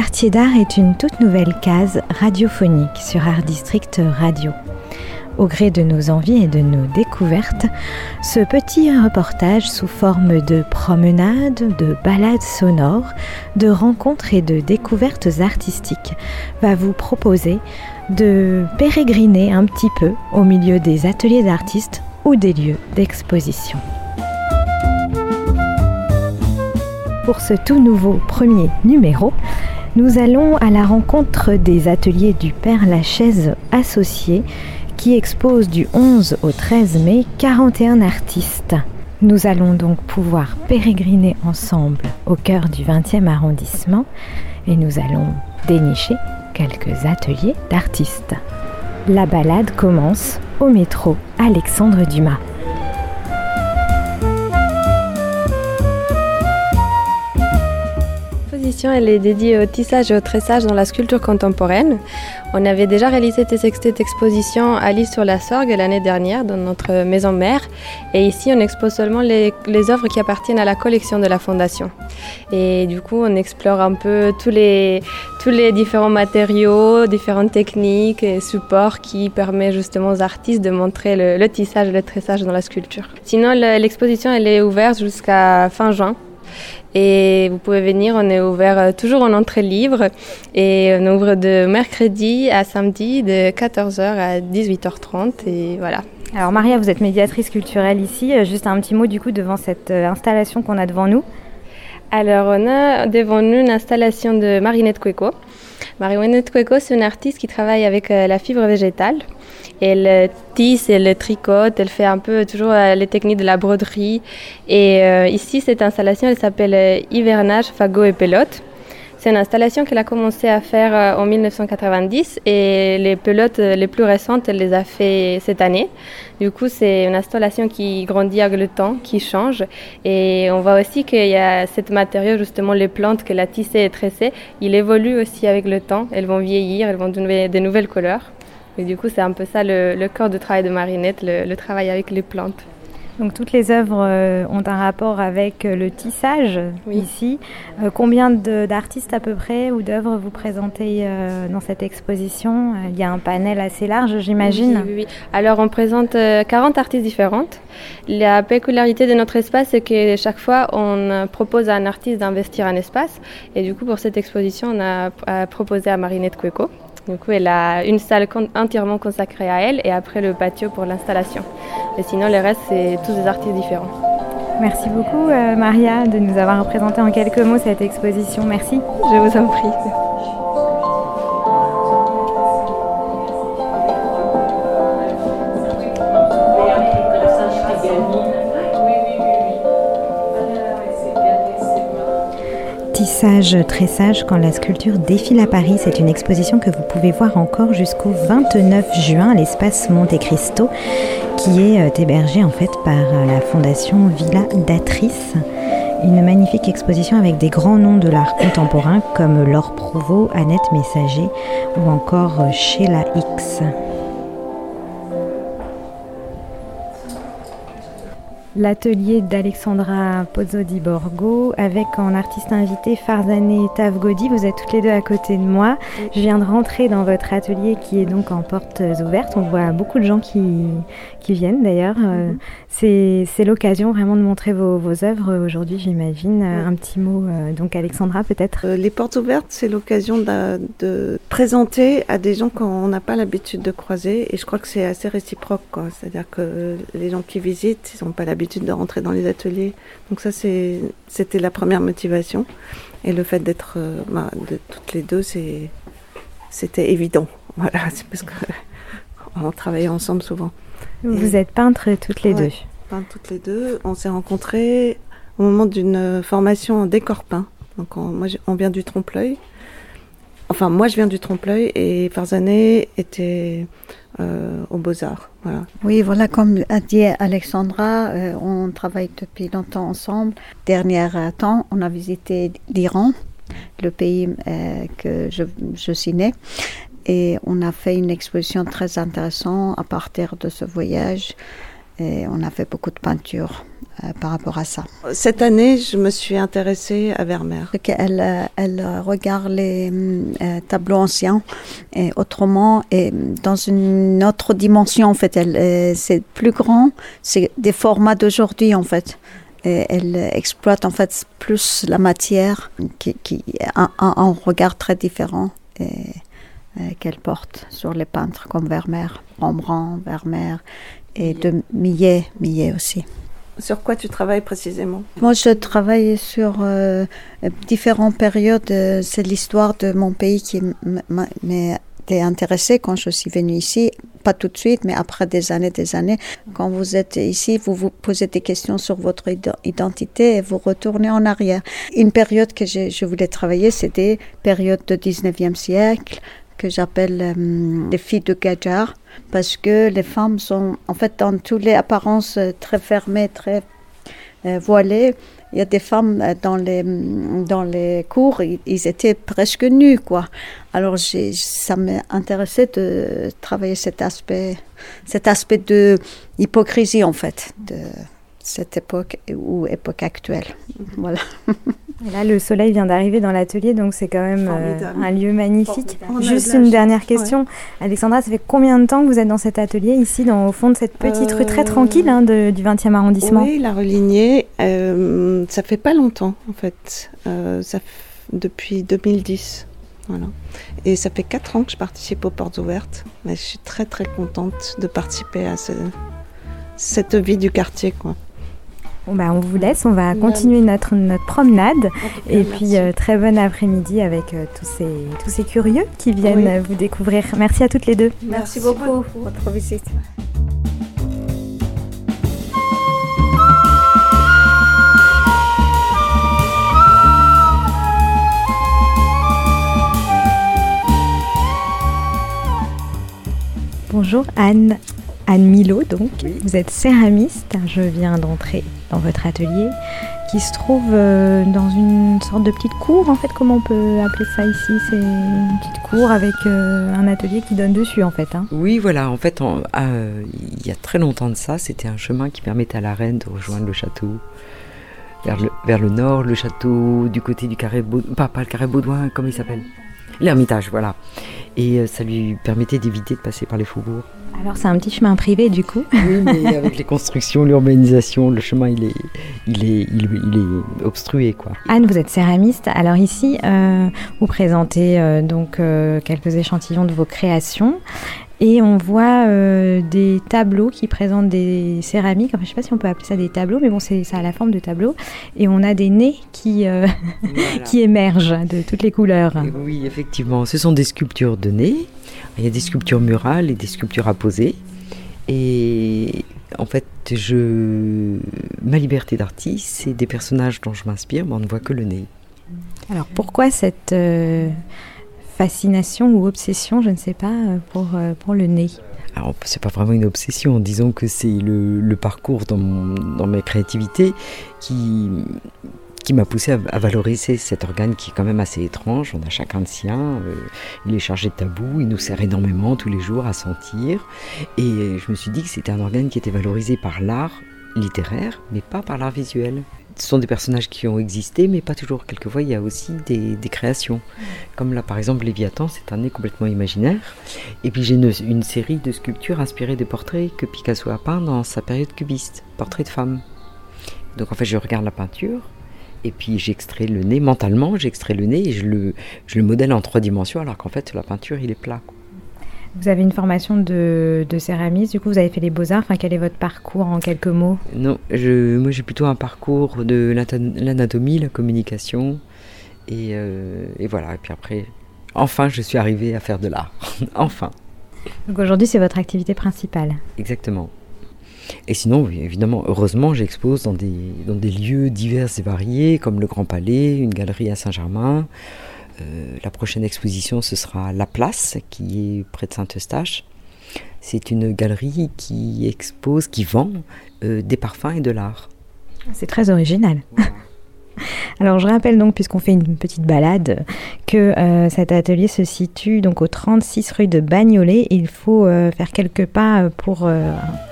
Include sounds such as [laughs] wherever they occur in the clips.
Quartier d'art est une toute nouvelle case radiophonique sur Art District Radio. Au gré de nos envies et de nos découvertes, ce petit reportage sous forme de promenades, de balades sonores, de rencontres et de découvertes artistiques va vous proposer de pérégriner un petit peu au milieu des ateliers d'artistes ou des lieux d'exposition. Pour ce tout nouveau premier numéro, nous allons à la rencontre des ateliers du Père Lachaise associé qui expose du 11 au 13 mai 41 artistes. Nous allons donc pouvoir pérégriner ensemble au cœur du 20e arrondissement et nous allons dénicher quelques ateliers d'artistes. La balade commence au métro Alexandre Dumas. Elle est dédiée au tissage et au tressage dans la sculpture contemporaine. On avait déjà réalisé cette exposition à l'île sur la Sorgue l'année dernière dans notre maison mère. Et ici, on expose seulement les, œuvres qui appartiennent à la collection de la Fondation. Et du coup, on explore un peu tous les, tous les différents matériaux, différentes techniques et supports qui permettent justement aux artistes de montrer le, le tissage et le tressage dans la sculpture. Sinon, l'exposition, elle est ouverte jusqu'à fin juin. Et vous pouvez venir, on est ouvert euh, toujours en entrée libre et on ouvre de mercredi à samedi de 14h à 18h30 et voilà. Alors Maria, vous êtes médiatrice culturelle ici. Euh, juste un petit mot du coup devant cette euh, installation qu'on a devant nous. Alors on a devant nous une installation de Marinette Cueco. Marinette Cueco, c'est une artiste qui travaille avec la fibre végétale. Elle tisse, elle tricote, elle fait un peu toujours euh, les techniques de la broderie. Et euh, ici, cette installation, elle s'appelle euh, Hivernage, Fagot et Pelote. C'est une installation qu'elle a commencé à faire en 1990 et les pelotes les plus récentes, elle les a fait cette année. Du coup, c'est une installation qui grandit avec le temps, qui change. Et on voit aussi qu'il y a ce matériau, justement les plantes qu'elle a tissées et tressées, il évolue aussi avec le temps. Elles vont vieillir, elles vont donner de nouvelles couleurs. Et du coup, c'est un peu ça le, corps de travail de Marinette, le, travail avec les plantes. Donc toutes les œuvres euh, ont un rapport avec euh, le tissage ici. Euh, combien d'artistes à peu près ou d'œuvres vous présentez dans cette exposition? Il y a un panel assez large, j'imagine. Oui, oui, Alors on présente 40 artistes différentes. La peculiarité de notre espace, c'est que chaque fois on propose à un artiste d'investir un espace. Et du coup, pour cette exposition, on a proposé à Marinette Cueco du coup, elle a une salle entièrement consacrée à elle et après le patio pour l'installation. Et sinon, le reste, c'est tous des artistes différents. Merci beaucoup, euh, Maria, de nous avoir représenté en quelques mots cette exposition. Merci. Je vous en prie. Tissage, tressage quand la sculpture défile à Paris. C'est une exposition que vous pouvez voir encore jusqu'au 29 juin à l'espace Monte Cristo qui est euh, hébergé en fait par euh, la fondation Villa Datrice. Une magnifique exposition avec des grands noms de l'art contemporain comme Laure Prouveau, Annette Messager ou encore euh, Sheila X. l'atelier d'Alexandra Pozzo di Borgo avec en artiste invité Farzane Tavgodi. Vous êtes toutes les deux à côté de moi. Je viens de rentrer dans votre atelier qui est donc en portes ouvertes. On voit beaucoup de gens qui, qui viennent d'ailleurs. Euh, c'est l'occasion vraiment de montrer vos, vos œuvres aujourd'hui, j'imagine. Un petit mot, euh, donc Alexandra peut-être. Euh, les portes ouvertes, c'est l'occasion de, de, présenter à des gens qu'on n'a pas l'habitude de croiser et je crois que c'est assez réciproque. C'est-à-dire que les gens qui visitent, ils n'ont pas l'habitude de rentrer dans les ateliers. Donc ça, c'était la première motivation. Et le fait d'être euh, bah, de toutes les deux, c'était évident. [laughs] Voilà, c'est parce qu'on [laughs] travaillait ensemble souvent. Vous êtes peintres toutes les deux Peintres toutes les deux. On s'est rencontrés au moment d'une formation en décor peint. Donc on, moi, on vient du trompe-l'œil. Enfin, moi, je viens du trompe-l'œil et Farzané était euh, aux Beaux-Arts. Voilà. Oui, voilà, comme a dit Alexandra, euh, on travaille depuis longtemps ensemble. Dernier temps, on a visité l'Iran, le pays euh, que je, je. Et on a fait une exposition très intéressante à partir de ce voyage. Et on a fait beaucoup de peinture euh, par rapport à ça. Cette année, je me suis intéressée à Vermeer. Elle, euh, elle regarde les euh, tableaux anciens et autrement et dans une autre dimension en fait. C'est plus grand, c'est des formats d'aujourd'hui en fait. Et elle exploite en fait plus la matière qui, qui a un, un, regard très différent et, qu'elle porte sur les peintres comme Vermeer, Rembrandt, Vermeer et de Millet, Millet aussi. Sur quoi tu travailles précisément? Moi, je travaille sur euh, différentes périodes. C'est l'histoire de mon pays qui m'a intéressée quand je suis venue ici. Pas tout de suite, mais après des années, des années. Quand vous êtes ici, vous vous posez des questions sur votre identité et vous retournez en arrière. Une période que je, je voulais travailler, c'était période du 19e siècle, que j'appelle euh, les filles de Gajar, parce que les femmes sont en fait dans toutes les apparences euh, très fermées, très euh, voilées. Il y a des femmes dans les, dans les cours, ils, étaient presque nus, quoi. Alors ça m'intéressait de travailler cet aspect, cet aspect de hypocrisie, en fait, de cette époque ou époque actuelle. Voilà. [laughs] là, le soleil vient d'arriver dans l'atelier, donc c'est quand même euh, un lieu magnifique. Juste une dernière question. Alexandra, ça fait combien de temps que vous êtes dans cet atelier, ici, dans, au fond de cette petite rue très euh, tranquille hein, de, du 20e arrondissement Oui, la relignée, euh, ça fait pas longtemps, en fait. Euh, ça depuis 2010. Voilà. Et ça fait 4 ans que je participe aux portes ouvertes. Mais je suis très très contente de participer à ce, cette vie du quartier. Quoi. Bah, on vous laisse, on va continuer notre, notre promenade. Et puis, euh, très bon après-midi avec euh, tous, ces, tous ces curieux qui viennent vous découvrir. Merci à toutes les deux. Merci, beaucoup pour votre visite. Bonjour Anne. Anne Milo, donc. Vous êtes céramiste. Je viens d'entrer dans votre atelier qui se trouve euh, dans une sorte de petite cour, en fait. Comment on peut appeler ça ici C'est une petite cour avec euh, un atelier qui donne dessus, en fait. Hein. Oui, voilà. En fait, euh, il y a très longtemps de ça, c'était un chemin qui permettait à la reine de rejoindre le château. Vers le, vers le nord, le château du côté du carré Baudouin, pas, pas le carré Baudouin, comment il s'appelle L'Ermitage, voilà. Et ça lui permettait d'éviter de passer par les faubourgs. Alors c'est un petit chemin privé du coup. Oui, mais [laughs] avec les constructions, l'urbanisation, le chemin il est, il est, il, est obstrué quoi. Anne, vous êtes céramiste. Alors ici, euh, vous présentez euh, donc euh, quelques échantillons de vos créations. Et on voit des tableaux qui présentent des céramiques. Enfin, je ne sais pas si on peut appeler ça des tableaux, mais bon, c'est ça a la forme de tableaux. Et on a des nez qui, [laughs] qui émergent de toutes les couleurs. oui, effectivement, ce sont des sculptures de nez. Il y a des sculptures murales et des sculptures à poser. Et en fait, je... ma liberté d'artiste, c'est des personnages dont je m'inspire, mais on ne voit que le nez. Alors pourquoi cette euh, fascination ou obsession, je ne sais pas, pour, euh, pour le nez? Alors, c'est pas vraiment une obsession, disons que c'est le, le, parcours dans, mon, dans ma créativité qui, qui m'a poussé à, valoriser cet organe qui est quand même assez étrange. On a chacun le sien. Euh, il est chargé de tabou. Il nous sert énormément tous les jours à sentir. Et je me suis dit que c'était un organe qui était valorisé par l'art littéraire, mais pas par l'art visuel. Ce sont des personnages qui ont existé, mais pas toujours. Quelquefois, il y a aussi des, créations. Comme là, par exemple, Léviathan, c'est un nez complètement imaginaire. Et puis j'ai une, une, série de sculptures inspirées des portraits que Picasso a peints dans sa période cubiste, portraits de femmes. Donc en fait, je regarde la peinture, et puis j'extrais le nez mentalement, j'extrais le nez et je le, je le modèle en trois dimensions alors qu'en fait la peinture il est plat. Vous avez une formation de, de céramiste, du coup vous avez fait les beaux-arts, enfin quel est votre parcours en quelques mots? Non, je, moi j'ai plutôt un parcours de l'anatomie, la communication et, euh, et voilà, et puis après, enfin je suis arrivée à faire de l'art, [laughs] enfin. Donc aujourd'hui c'est votre activité principale? Exactement. Et sinon, évidemment, heureusement, j'expose dans des, dans des lieux divers et variés, comme le Grand Palais, une galerie à Saint-Germain. Euh, la prochaine exposition, ce sera La Place, qui est près de Saint-Eustache. C'est une galerie qui expose, qui vend euh, des parfums et de l'art. C'est très original. [laughs] Alors je rappelle donc, puisqu'on fait une petite balade, que euh, cet atelier se situe donc au 36 rue de Bagnolet. Il faut euh, faire quelques pas euh, pour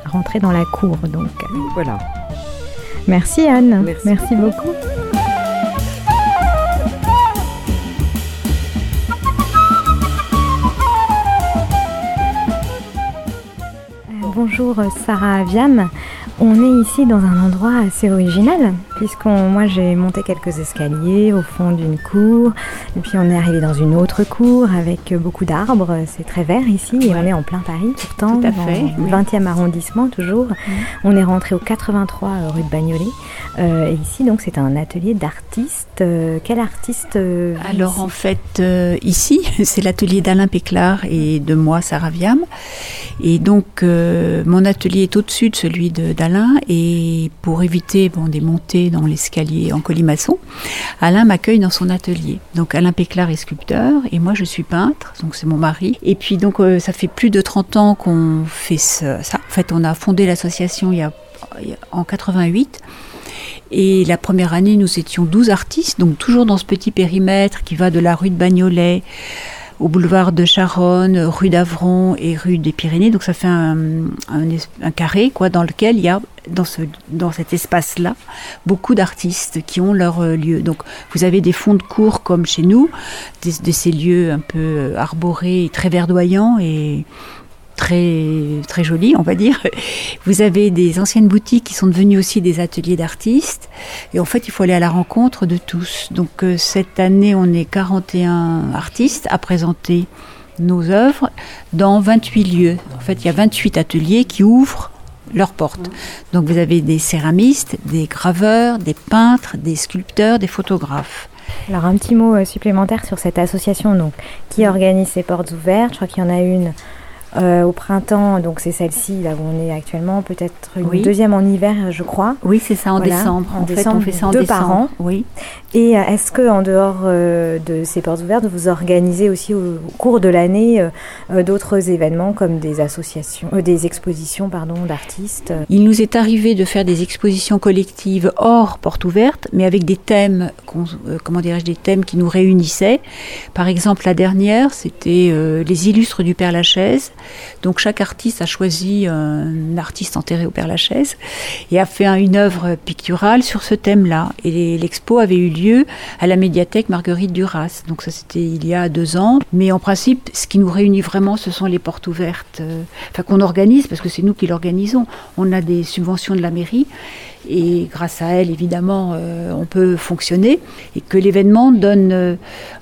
rentrer dans la cour. Donc voilà. Merci Anne. Merci beaucoup. bonjour Sarah Aviam. On est ici dans un endroit assez original, puisqu'on, moi j'ai monté quelques escaliers au fond d'une cour, et puis on est arrivé dans une autre cour avec beaucoup d'arbres. C'est très vert ici, et on est en plein Paris, pourtant, Tout à fait, dans le 20e arrondissement toujours. On est rentré au 83 rue de Bagnolet, euh, et ici donc c'est un atelier d'artistes. Euh, quel artiste euh, Alors en fait, ici [laughs] c'est l'atelier d'Alain Péclar et de moi, Sarah Viam. Et donc mon atelier est au-dessus de celui de et pour éviter bon, des montées dans l'escalier en colimaçon, Alain m'accueille dans son atelier. Donc Alain Péclar est sculpteur et moi je suis peintre, donc c'est mon mari. Et puis donc euh, ça fait plus de 30 ans qu'on fait ça. En fait on a fondé l'association il y a, en 88. Et la première année, nous étions 12 artistes, donc toujours dans ce petit périmètre qui va de la rue de Bagnolet au boulevard de Charonne, rue d'Avron et rue des Pyrénées. Donc ça fait un, carré quoi, dans lequel il y a dans, ce, dans cet espace-là beaucoup d'artistes qui ont leur euh, lieu. Donc vous avez des fonds de cours comme chez nous, de ces lieux un peu euh, arborés, très verdoyants et très, très joli, on va dire. Vous avez des anciennes boutiques qui sont devenues aussi des ateliers d'artistes. Et en fait, il faut aller à la rencontre de tous. Donc euh, cette année, on est 41 artistes à présenter nos œuvres dans 28 lieux. En fait, il y a 28 ateliers qui ouvrent leurs portes. Donc vous avez des céramistes, des graveurs, des peintres, des sculpteurs, des photographes. Alors un petit mot euh, supplémentaire sur cette association donc, qui organise ces portes ouvertes. Je crois qu'il y en a une euh, au printemps, donc c'est celle-ci là où on est actuellement, peut-être une deuxième en hiver, je crois. Oui, c'est ça en décembre. En, décembre, on fait ça en deux décembre. par an. Oui. Et euh, est-ce que en dehors euh, de ces portes ouvertes, vous organisez aussi au, cours de l'année d'autres événements comme des associations, des expositions, pardon, d'artistes Il nous est arrivé de faire des expositions collectives hors portes ouvertes, mais avec des thèmes, comment dirais-je, des thèmes qui nous réunissaient. Par exemple, la dernière, c'était les illustres du Père Lachaise donc chaque artiste a choisi un artiste enterré au Père Lachaise et a fait une œuvre picturale sur ce thème-là. Et l'expo avait eu lieu à la médiathèque Marguerite Duras. Donc ça c'était il y a deux ans. Mais en principe, ce qui nous réunit vraiment, ce sont les portes ouvertes, euh, qu'on organise parce que c'est nous qui l'organisons. On a des subventions de la mairie et grâce à elle, évidemment, euh, on peut fonctionner et que l'événement donne euh,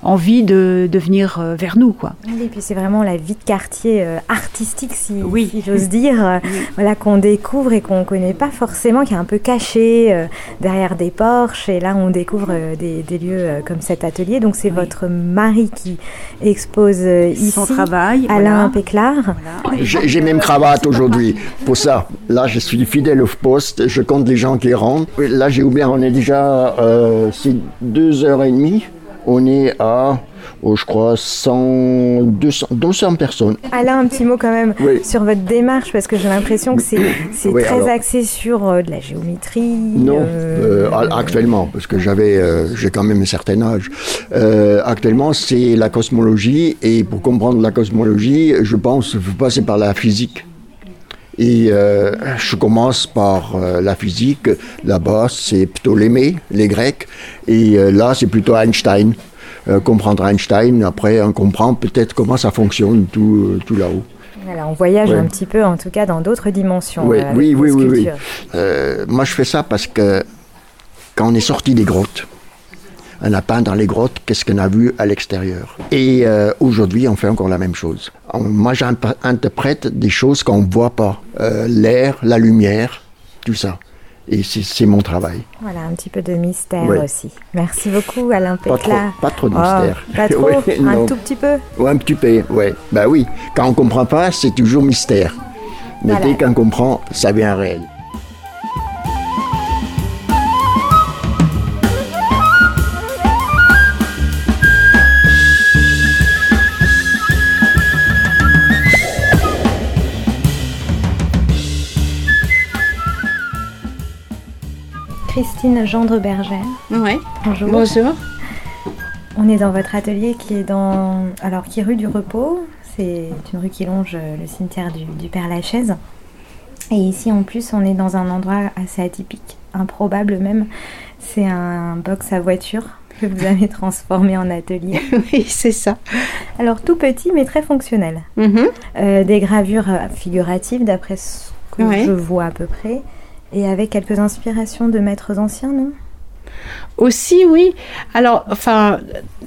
envie de, de venir euh, vers nous. Quoi. et puis c'est vraiment la vie de quartier artistique, si, j'ose dire, voilà, qu'on découvre et qu'on ne connaît pas forcément, qui est un peu caché derrière des porches. Et là, on découvre des, des, lieux comme cet atelier. Donc c'est votre mari qui expose ici. Son travail. Alain Péclar. J'ai même cravate aujourd'hui pour ça. Là, je suis fidèle au poste. Je compte les gens Là, j'ai oublié, on est déjà, euh, c'est deux heures et demie. On est à, oh, je crois, 100, 200, personnes. Alain, un petit mot quand même sur votre démarche, parce que j'ai l'impression que c'est très axé sur euh, de la géométrie. Non, euh, actuellement, parce que j'avais, j'ai quand même un certain âge. actuellement, c'est la cosmologie, et pour comprendre la cosmologie, je pense qu'il faut passer par la physique. Et euh, je commence par euh, la physique. Là-bas, c'est Ptolémée, les Grecs. Et euh, là, c'est plutôt Einstein. comprendre Einstein, après, on comprend peut-être comment ça fonctionne tout, tout là-haut. Voilà, on voyage un petit peu, en tout cas, dans d'autres dimensions. Oui, oui, oui, oui. moi, je fais ça parce que quand on est sorti des grottes, on a peint dans les grottes qu'est-ce qu'on a vu à l'extérieur. Et euh, aujourd'hui, on fait encore la même chose. moi, j'interprète des choses qu'on ne voit pas. Euh, l'air, la lumière, tout ça. Et c'est mon travail. Voilà, un petit peu de mystère aussi. Merci beaucoup, Alain Pécla. Pas trop, de mystère. Oh, pas [laughs] trop Un tout petit peu Oui, un petit peu, oui. Ben oui, quand on ne comprend pas, c'est toujours mystère. Mais dès qu'on comprend, ça vient réel. Christine Gendre-Bergère. Oui. Bonjour. Bonjour. On est dans votre atelier qui est dans, alors qui est rue du Repos. C'est une rue qui longe le cimetière du, du Père Lachaise. Et ici, en plus, on est dans un endroit assez atypique, improbable même. C'est un box à voiture que vous avez [laughs] transformé en atelier. [laughs] oui, c'est ça. Alors tout petit mais très fonctionnel. Mhm. Euh, des gravures figuratives d'après ce que Ouais. je vois à peu près. Et avec quelques inspirations de maîtres anciens, non? Aussi, oui. Alors, enfin,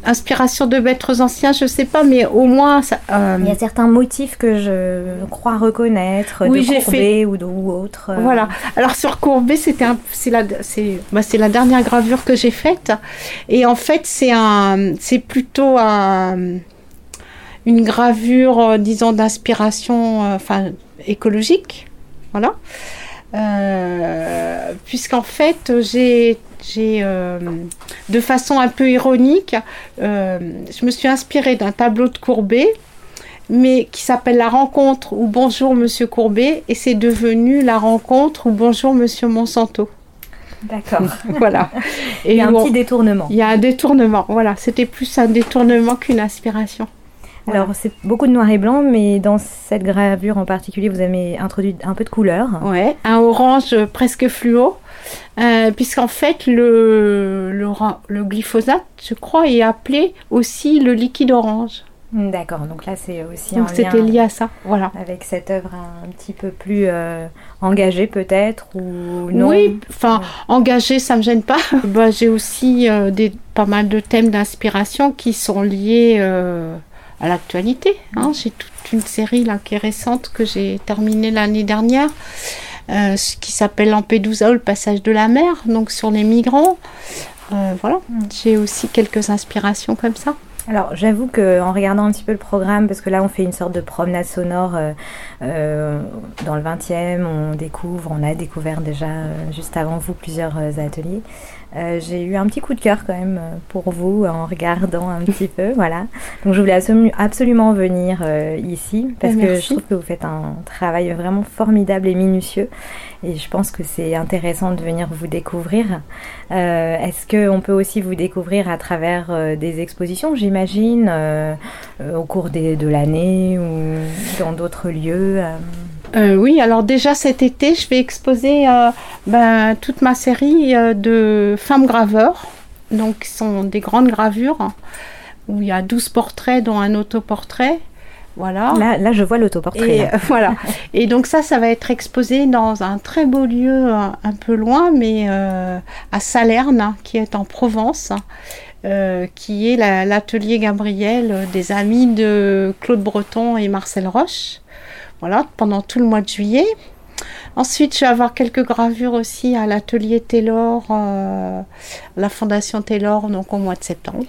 inspiration de maîtres anciens, je sais pas, mais au moins, ça, euh, Il y a certains motifs que je crois reconnaître, Oui, de j'ai Courbet ou, de- ou autres. euh, Voilà. Alors sur Courbet, c'était c'est la c'est bah, la dernière gravure que j'ai faite et en fait c'est un c'est plutôt un- une gravure euh, disons d'inspiration enfin écologique voilà Euh, puisqu'en fait j'ai j'ai euh, de façon un peu ironique euh, je me suis inspirée d'un tableau de Courbet mais qui s'appelle La rencontre ou Bonjour Monsieur Courbet, et c'est devenu La rencontre ou Bonjour Monsieur Monsanto. D'accord. [laughs] Voilà. Il y a un petit détournement. il y a un détournement. Voilà, c'était plus un détournement qu'une inspiration. Alors c'est beaucoup de noir et blanc, mais dans cette gravure en particulier, vous avez introduit un peu de couleur. Ouais, un orange presque fluo, euh, puisqu'en fait le, le, glyphosate, je crois, est appelé aussi le liquide orange. D'accord, donc là c'est aussi Donc c'était lié à ça. Voilà. avec cette œuvre un petit peu plus euh, engagée peut-être ou non? Oui, enfin, engagé, ça me gêne pas. [laughs] bah, j'ai aussi euh, des, pas mal de thèmes d'inspiration qui sont liés euh, à l'actualité. hein. J'ai toute une série là qui est récente que j'ai terminée l'année dernière, euh, ce qui s'appelle Lampedusa ou le passage de la mer, donc sur les migrants. Euh, voilà, j'ai aussi quelques inspirations comme ça. Alors j'avoue que en regardant un petit peu le programme, parce que là on fait une sorte de promenade sonore euh, euh, dans le 20e, on découvre, on a découvert déjà euh, juste avant vous plusieurs ateliers. Euh, j'ai eu un petit coup de cœur quand même euh, pour vous en regardant un petit peu, voilà. Donc je voulais absolu- absolument venir euh, ici parce Ben, que je trouve que vous faites un travail vraiment formidable et minutieux et je pense que c'est intéressant de venir vous découvrir. Euh, Est-ce qu'on peut aussi vous découvrir à travers euh, des expositions, j'imagine, euh, euh, au cours des- de l'année ou dans d'autres lieux euh oui, alors déjà cet été, je vais exposer euh, ben, toute ma série euh, de femmes graveurs. Donc, ce sont des grandes gravures hein, où il y a 12 portraits, dont un autoportrait. Voilà. là, là, je vois l'autoportrait. Et là. voilà. Et donc ça, ça va être exposé dans un très beau lieu un, un peu loin, mais à Salerne, hein, qui est en Provence, euh, qui est la- l'atelier Gabriel euh, des amis de Claude Breton et Marcel Roche. Voilà, pendant tout le mois de juillet. Ensuite, je vais avoir quelques gravures aussi à l'atelier Taylor, euh, la fondation Taylor, donc au mois de septembre.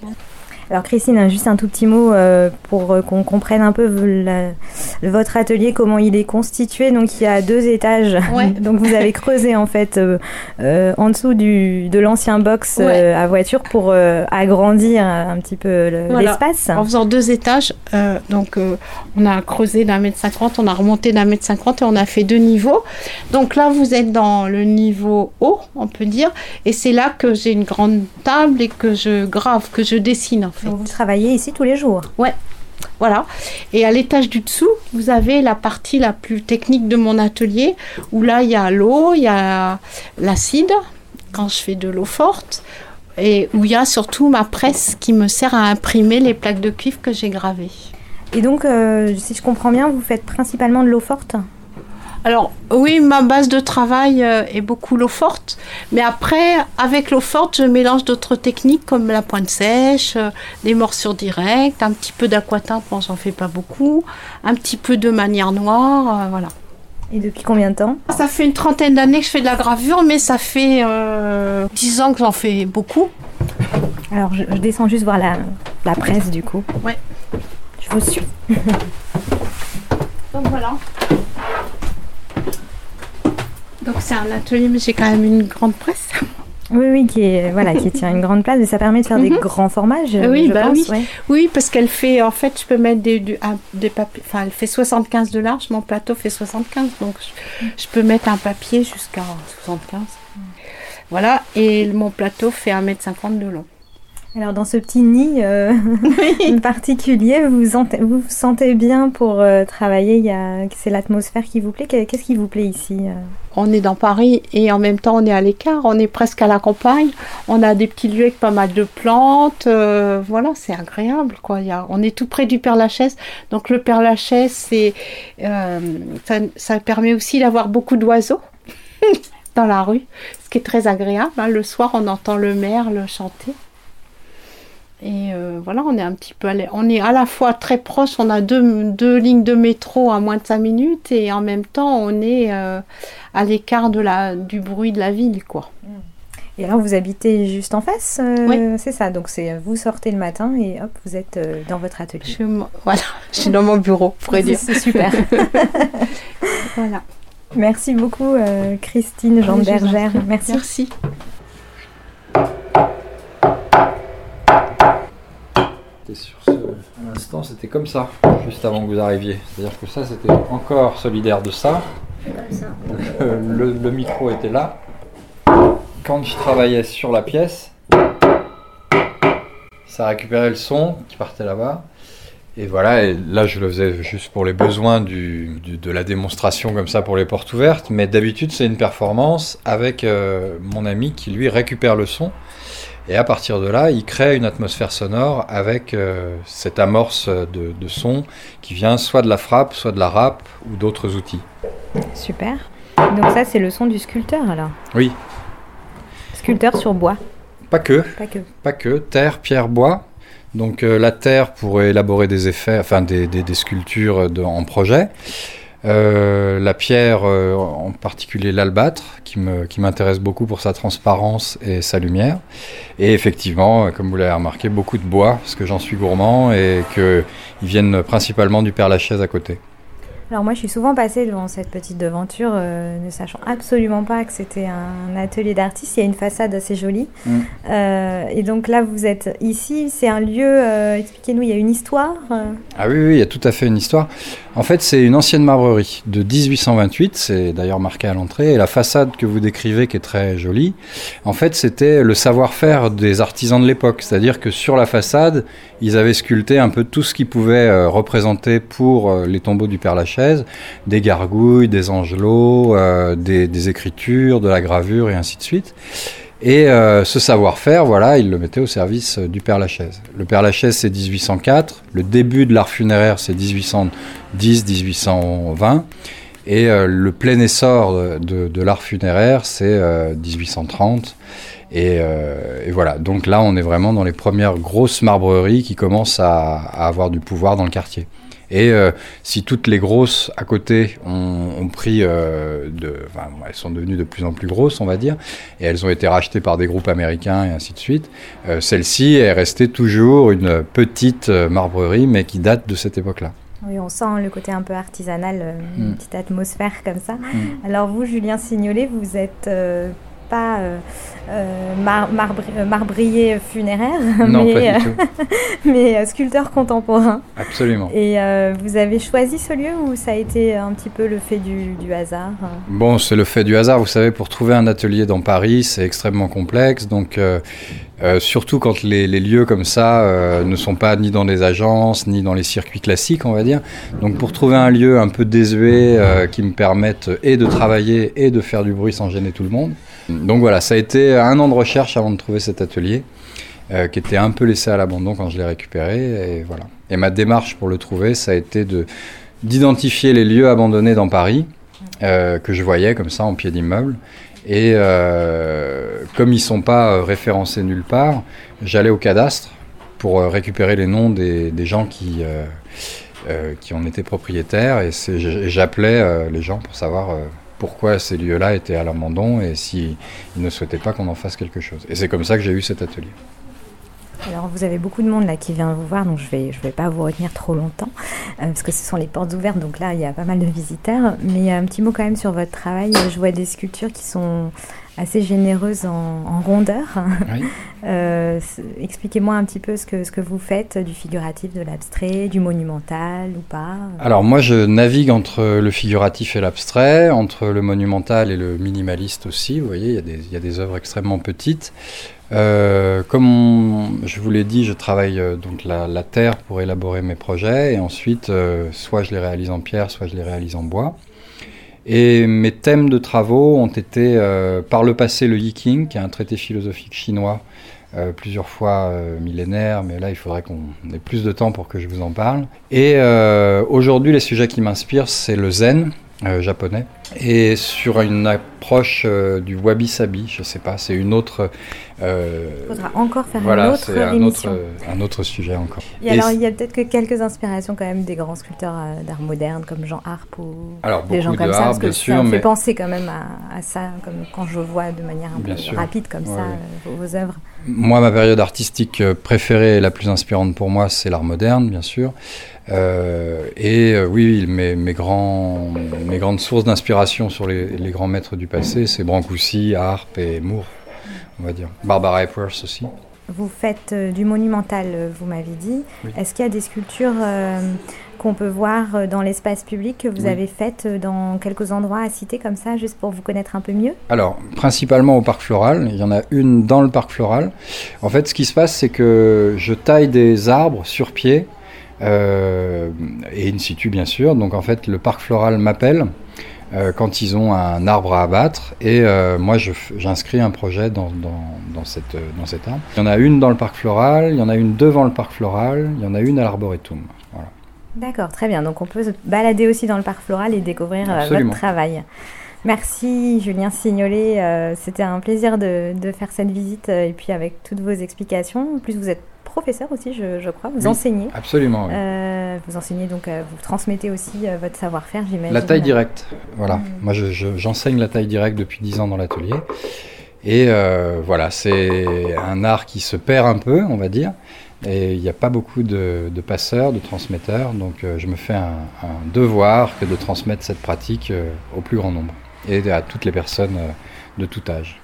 Alors Christine, juste un tout petit mot euh, pour euh, qu'on comprenne un peu la- votre atelier, comment il est constitué. Donc il y a deux étages. Ouais. [laughs] Donc vous avez creusé en fait euh, en dessous du, de l'ancien box euh, à voiture pour euh, agrandir un petit peu le- Voilà. l'espace. En faisant deux étages, donc on a creusé d'un mètre cinquante, on a remonté d'un mètre cinquante et on a fait deux niveaux. Donc là, vous êtes dans le niveau haut, on peut dire, et c'est là que j'ai une grande table et que je grave, que je dessine en fait. Donc vous travaillez ici tous les jours. Voilà. Et à l'étage du dessous, vous avez la partie la plus technique de mon atelier, où là, il y a l'eau, il y a l'acide, quand je fais de l'eau forte, et où il y a surtout ma presse qui me sert à imprimer les plaques de cuivre que j'ai gravées. Et donc, euh, si je comprends bien, vous faites principalement de l'eau forte? Alors oui, ma base de travail euh, est beaucoup l'eau forte, mais après, avec l'eau forte, je mélange d'autres techniques comme la pointe sèche, euh, des morsures directes, un petit peu d'aquatinte, bon j'en fais pas beaucoup, un petit peu de manière noire, euh, voilà. Et depuis combien de temps? Ça fait une trentaine d'années que je fais de la gravure, mais ça fait 10 ans que j'en fais beaucoup. Alors, je, je descends juste voir la, la presse du coup. Ouais. Je vous suis. Donc voilà. Donc c'est un atelier, mais j'ai quand même une grande presse. Oui, oui, qui, est, voilà, qui tient une grande place et ça permet de faire des Mhm. grands formats, je, Oui, je bah pense. oui. ouais. Oui, parce qu'elle fait, en fait, je peux mettre des, du- un- des papiers, enfin, elle fait 75 de large, mon plateau fait 75, donc je, je peux mettre un papier jusqu'à 75. Voilà, et mon plateau fait 1m50 de long. Alors dans ce petit nid euh, [laughs] [laughs] particulier, vous vous, sentez, bien pour euh, travailler C'est l'atmosphère qui vous plaît Qu'est-ce qui vous plaît ici euh? On est dans Paris et en même temps on est à l'écart, on est presque à la campagne. On a des petits lieux avec pas mal de plantes. voilà, c'est agréable. Quoi. On est tout près du Père-Lachaise. Donc le Père-Lachaise, c'est, ça, ça permet aussi d'avoir beaucoup d'oiseaux. [laughs] dans la rue, ce qui est très agréable. Hein. Le soir, on entend le merle chanter. Euh, voilà, on est un petit peu, on est à la fois très proche, on a deux, deux, lignes de métro à moins de 5 minutes et en même temps on est euh, à l'écart de la, du bruit de la ville, quoi. Et alors vous habitez juste en face, euh, oui. c'est ça. Donc c'est vous sortez le matin et hop, vous êtes dans votre atelier. Je, [laughs] voilà, je suis dans mon bureau, pour dire. C'est super. [laughs] voilà. Merci beaucoup, Christine Jean Bergère. Merci. Merci. Sur ce l'instant c'était comme ça juste avant que vous arriviez. C'est à dire que ça c'était encore solidaire de ça, Le, le, micro était là. Quand je travaillais sur la pièce ça récupérait le son qui partait là-bas. Et voilà, et là je le faisais juste pour les besoins du, de la démonstration comme ça pour les portes ouvertes, mais d'habitude c'est une performance avec euh, mon ami qui lui récupère le son et à partir de là, il crée une atmosphère sonore avec euh, cette amorce de, son qui vient soit de la frappe, soit de la rap ou d'autres outils. Super. Donc ça, c'est le son du sculpteur alors? Oui. Sculpteur sur bois Pas que. Pas que. Pas que. Terre, pierre, bois. Donc euh, la terre pour élaborer des effets, enfin des, des, sculptures en projet. Euh, la pierre, euh, en particulier l'albâtre, qui m'intéresse qui beaucoup pour sa transparence et sa lumière. Et effectivement, euh, comme vous l'avez remarqué, beaucoup de bois, parce que j'en suis gourmand et qu'ils viennent principalement du Père Lachaise à côté. Alors moi, je suis souvent passée devant cette petite devanture, euh, ne sachant absolument pas que c'était un atelier d'artiste. Il y a une façade assez jolie. Mm. Euh, et donc là, vous êtes ici. C'est un lieu, euh, expliquez-nous, il y a une histoire Ah oui, oui, il y a tout à fait une histoire. En fait, c'est une ancienne marbrerie de 1828. C'est d'ailleurs marqué à l'entrée. Et la façade que vous décrivez, qui est très jolie, en fait, c'était le savoir-faire des artisans de l'époque. C'est-à-dire que sur la façade, ils avaient sculpté un peu tout ce qu'ils pouvaient représenter pour les tombeaux du Père Lachaise des gargouilles, des angelots, euh, des, écritures, de la gravure et ainsi de suite. Et euh, ce savoir-faire, voilà, il le mettait au service euh, du Père Lachaise. Le Père Lachaise, c'est 1804. Le début de l'art funéraire, c'est 1810-1820. Et le plein essor de, l'art funéraire, c'est 1830. Et, voilà, donc là, on est vraiment dans les premières grosses marbreries qui commencent à avoir du pouvoir dans le quartier. Et euh, si toutes les grosses à côté ont, pris, euh, de, enfin, elles sont devenues de plus en plus grosses, on va dire, et elles ont été rachetées par des groupes américains et ainsi de suite, euh, celle-ci est restée toujours une petite marbrerie, mais qui date de cette époque-là. Oui, on sent le côté un peu artisanal, une mm. petite atmosphère comme ça. Mm. Alors vous, Julien Signolet, vous êtes pas euh, euh, euh, marbrier funéraire, [laughs] mais, [laughs] mais sculpteur contemporain. Absolument. Et vous avez choisi ce lieu ou ça a été un petit peu le fait du, hasard Bon, c'est le fait du hasard. Vous savez, pour trouver un atelier dans Paris, c'est extrêmement complexe. Donc, surtout quand les, lieux comme ça ne sont pas ni dans des agences, ni dans les circuits classiques, on va dire. Donc, pour trouver un lieu un peu désuet qui me permette et de travailler et de faire du bruit sans gêner tout le monde, donc voilà, ça a été un an de recherche avant de trouver cet atelier, euh, qui était un peu laissé à l'abandon quand je l'ai récupéré. Et voilà. Et ma démarche pour le trouver, ça a été de d'identifier les lieux abandonnés dans Paris euh, que je voyais comme ça en pied d'immeuble. Et euh, comme ils ne sont pas référencés nulle part, j'allais au cadastre pour récupérer les noms des, gens qui, qui en étaient propriétaires et j'appelais les gens pour savoir pourquoi ces lieux-là étaient à l'abandon et s'ils ne souhaitaient pas qu'on en fasse quelque chose. Et c'est comme ça que j'ai eu cet atelier. Alors vous avez beaucoup de monde là qui vient vous voir, donc je ne vais, pas vous retenir trop longtemps, euh, parce que ce sont les portes ouvertes, donc là il y a pas mal de visiteurs. Mais un petit mot quand même sur votre travail, je vois des sculptures qui sont assez généreuse en, rondeur. [laughs] Euh, expliquez-moi un petit peu ce que, ce que vous faites du figuratif, de l'abstrait, du monumental ou pas. Alors moi je navigue entre le figuratif et l'abstrait, entre le monumental et le minimaliste aussi. Vous voyez, il y a des, il y a des œuvres extrêmement petites. Euh, comme je vous l'ai dit, je travaille euh, donc la, la, terre pour élaborer mes projets et ensuite euh, soit je les réalise en pierre, soit je les réalise en bois. Et mes thèmes de travaux ont été euh, par le passé le Yiking, qui est un traité philosophique chinois euh, plusieurs fois euh, millénaire, mais là il faudrait qu'on ait plus de temps pour que je vous en parle. Et euh, aujourd'hui les sujets qui m'inspirent c'est le zen euh, japonais et sur une approche euh, du wabi sabi, je sais pas, c'est une autre. Euh, Il faudra encore faire voilà, une autre un émission. Autre, un autre sujet encore. Et, et alors il y a peut-être que quelques inspirations quand même des grands sculpteurs euh, d'art moderne comme Jean Harpe ou alors, des gens de comme art, ça, parce que bien ça sûr, me mais... fait penser quand même à, à, ça, comme quand je vois de manière un bien peu sûr. rapide comme ouais, ça vos œuvres. Moi, ma période artistique préférée et la plus inspirante pour moi, c'est l'art moderne, bien sûr. Euh, et euh, oui, mes, mes, grands, mes grandes sources d'inspiration sur les, les, grands maîtres du passé, c'est Brancusi, Harpe et Moore, on va dire. Barbara Epworth aussi. Vous faites euh, du monumental, vous m'avez dit. Oui. Est-ce qu'il y a des sculptures euh, qu'on peut voir dans l'espace public que vous Oui. avez faites dans quelques endroits à citer comme ça, juste pour vous connaître un peu mieux? Alors, principalement au parc floral. Il y en a une dans le parc floral. En fait, ce qui se passe, c'est que je taille des arbres sur pied euh, et in situ bien sûr. Donc en fait, le parc floral m'appelle euh, quand ils ont un arbre à abattre et euh, moi j'inscris un projet dans, dans, dans, cette, dans cet arbre. Il y en a une dans le parc floral, il y en a une devant le parc floral, il y en a une à l'arboretum. D'accord, très bien. Donc on peut se balader aussi dans le parc floral et découvrir euh, Absolument. votre travail. Merci Julien Signolet, euh, c'était un plaisir de, de, faire cette visite euh, et puis avec toutes vos explications. En plus vous êtes professeur aussi, je, je crois, vous oui, enseignez. Absolument. Oui. Euh, vous enseignez donc, vous transmettez aussi votre savoir-faire, j'imagine. La taille directe, voilà. Mmh. Moi j'enseigne je, je, la taille directe depuis 10 ans dans l'atelier. Et voilà, c'est un art qui se perd un peu, on va dire. Et il n'y a pas beaucoup de, passeurs, de transmetteurs, donc euh, je me fais un, devoir que de transmettre cette pratique euh, au plus grand nombre et à toutes les personnes euh, de tout âge.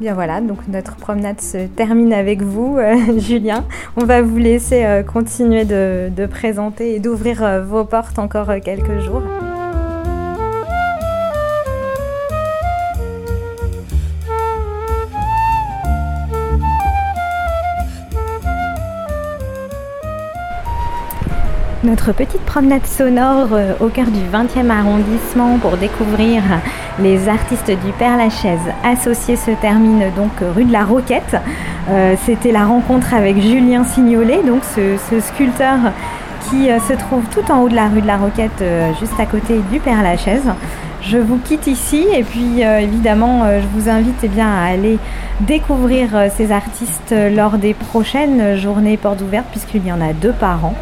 Bien voilà, donc notre promenade se termine avec vous, [laughs] Julien. On va vous laisser continuer de, présenter et d'ouvrir vos portes encore quelques jours. Notre petite promenade sonore euh, au cœur du 20e arrondissement pour découvrir les artistes du Père Lachaise associés se termine donc rue de la Roquette. Euh, C'était la rencontre avec Julien Signolet, donc ce, sculpteur qui euh, se trouve tout en haut de la rue de la Roquette, juste à côté du Père Lachaise. Je vous quitte ici et puis évidemment je vous invite eh bien, à aller découvrir ces artistes lors des prochaines journées portes ouvertes puisqu'il y en a deux par an.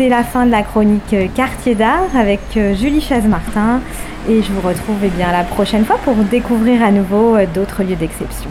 C'est la fin de la chronique Quartier d'art avec euh, Julie Chaze-Martin et je vous retrouve eh bien, la prochaine fois pour découvrir à nouveau d'autres lieux d'exception.